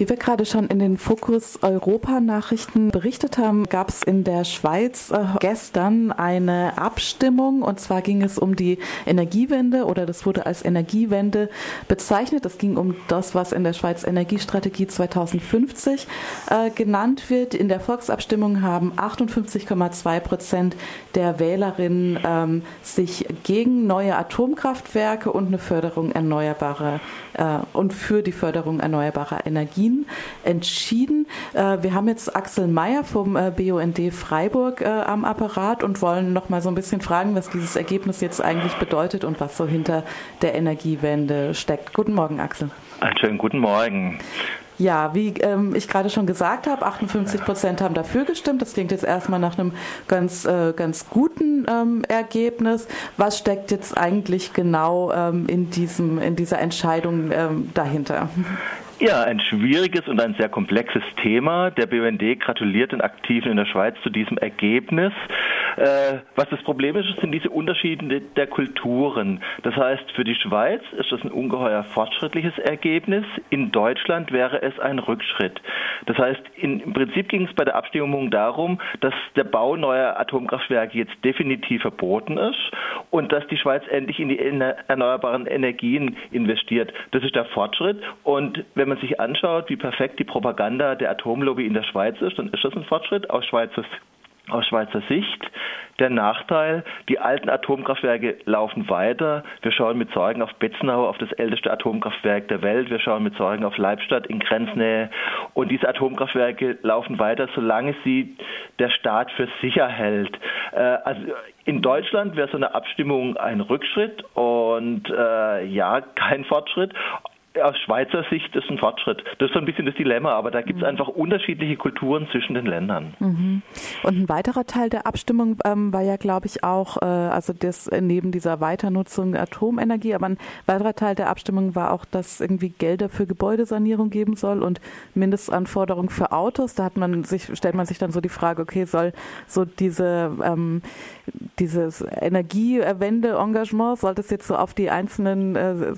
Wie wir gerade schon in den Fokus Europa Nachrichten berichtet haben, gab es in der Schweiz äh, gestern eine Abstimmung und zwar ging es um die Energiewende oder das wurde als Energiewende bezeichnet. Es ging um das, was in der Schweiz Energiestrategie 2050 äh, genannt wird. In der Volksabstimmung haben 58,2 Prozent der Wählerinnen ähm, sich gegen neue Atomkraftwerke und eine Förderung erneuerbarer äh, und für die Förderung erneuerbarer Energien entschieden. Äh, wir haben jetzt Axel Mayer vom äh, BUND Freiburg am Apparat und wollen noch mal so ein bisschen fragen, was dieses Ergebnis jetzt eigentlich bedeutet und was so hinter der Energiewende steckt. Guten Morgen, Axel. Einen schönen guten Morgen. Ja, wie ähm, ich gerade schon gesagt habe, 58 Prozent haben dafür gestimmt. Das klingt jetzt erstmal nach einem ganz, äh, ganz guten ähm, Ergebnis. Was steckt jetzt eigentlich genau ähm, in, diesem, in dieser Entscheidung ähm, dahinter? Ja, ein schwieriges und ein sehr komplexes Thema. Der BUND gratuliert den Aktiven in der Schweiz zu diesem Ergebnis. Äh, was das Problem ist, sind diese Unterschiede der Kulturen. Das heißt, für die Schweiz ist das ein ungeheuer fortschrittliches Ergebnis. In Deutschland wäre es ein Rückschritt. Das heißt, in, im Prinzip ging es bei der Abstimmung darum, dass der Bau neuer Atomkraftwerke jetzt definitiv verboten ist und dass die Schweiz endlich in die erneuerbaren Energien investiert. Das ist der Fortschritt. Und wenn man sich anschaut, wie perfekt die Propaganda der Atomlobby in der Schweiz ist, dann ist das ein Fortschritt aus Schweizer aus Schweizer Sicht. Der Nachteil, die alten Atomkraftwerke laufen weiter. Wir schauen mit Sorgen auf Betzenau, auf das älteste Atomkraftwerk der Welt. Wir schauen mit Sorgen auf Leibstadt in Grenznähe. Und diese Atomkraftwerke laufen weiter, solange sie der Staat für sicher hält. Äh, also in Deutschland wäre so eine Abstimmung ein Rückschritt und äh, ja, kein Fortschritt aus Schweizer Sicht ist ein Fortschritt. Das ist so ein bisschen das Dilemma, aber da gibt es mhm. einfach unterschiedliche Kulturen zwischen den Ländern. Mhm. Und ein weiterer Teil der Abstimmung ähm, war ja, glaube ich, auch, äh, also das äh, neben dieser Weiternutzung Atomenergie, aber ein weiterer Teil der Abstimmung war auch, dass irgendwie Gelder für Gebäudesanierung geben soll und Mindestanforderungen für Autos. Da hat man sich, stellt man sich dann so die Frage, okay, soll so diese ähm, dieses Energiewende-Engagement, soll das jetzt so auf die einzelnen äh,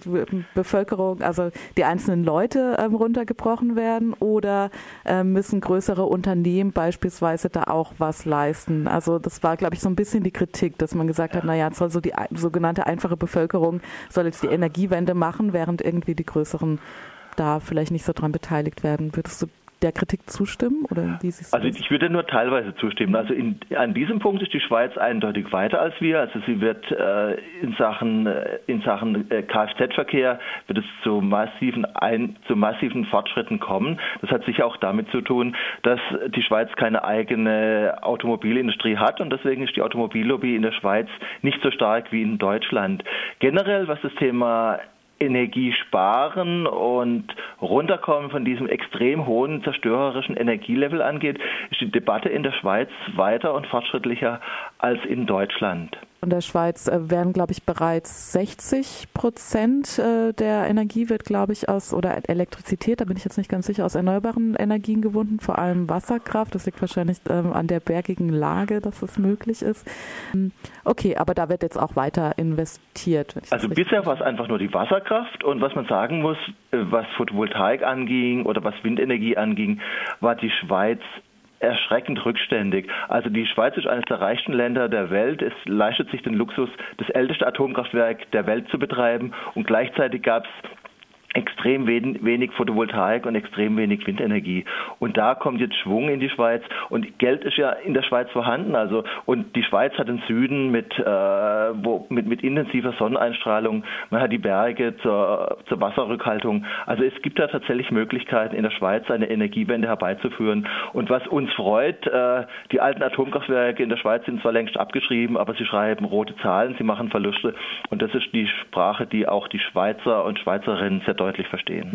Bevölkerung, also die einzelnen Leute ähm, runtergebrochen werden oder äh, müssen größere Unternehmen beispielsweise da auch was leisten? Also das war, glaube ich, so ein bisschen die Kritik, dass man gesagt hat, naja, soll so die sogenannte einfache Bevölkerung soll jetzt die Energiewende machen, während irgendwie die größeren da vielleicht nicht so dran beteiligt werden. Würdest du der Kritik zustimmen? Oder wie also ich würde nur teilweise zustimmen. Also in, an diesem Punkt ist die Schweiz eindeutig weiter als wir. Also sie wird äh, in Sachen, äh, in Sachen äh, Kfz-Verkehr wird es zu massiven, ein, zu massiven Fortschritten kommen. Das hat sicher auch damit zu tun, dass die Schweiz keine eigene Automobilindustrie hat und deswegen ist die Automobillobby in der Schweiz nicht so stark wie in Deutschland. Generell, was das Thema Energie sparen und runterkommen von diesem extrem hohen zerstörerischen Energielevel angeht, ist die Debatte in der Schweiz weiter und fortschrittlicher als in Deutschland. In der Schweiz äh, werden, glaube ich, bereits 60 Prozent äh, der Energie wird, glaube ich, aus, oder Elektrizität, da bin ich jetzt nicht ganz sicher, aus erneuerbaren Energien gewonnen, vor allem Wasserkraft. Das liegt wahrscheinlich ähm, an der bergigen Lage, dass es möglich ist. Ähm, okay, aber da wird jetzt auch weiter investiert. Also bisher war es einfach nur die Wasserkraft und was man sagen muss, äh, was Photovoltaik anging oder was Windenergie anging, war die Schweiz erschreckend rückständig. Also die Schweiz ist eines der reichsten Länder der Welt. Es leistet sich den Luxus, das älteste Atomkraftwerk der Welt zu betreiben und gleichzeitig gab es extrem wenig Photovoltaik und extrem wenig Windenergie. Und da kommt jetzt Schwung in die Schweiz und Geld ist ja in der Schweiz vorhanden. Also und die Schweiz hat den Süden mit, äh, wo, mit, mit intensiver Sonneneinstrahlung, man hat die Berge zur, zur Wasserrückhaltung. Also es gibt da tatsächlich Möglichkeiten in der Schweiz eine Energiewende herbeizuführen. Und was uns freut, äh, die alten Atomkraftwerke in der Schweiz sind zwar längst abgeschrieben, aber sie schreiben rote Zahlen, sie machen Verluste. Und das ist die Sprache, die auch die Schweizer und Schweizerinnen sehr deutlich verstehen.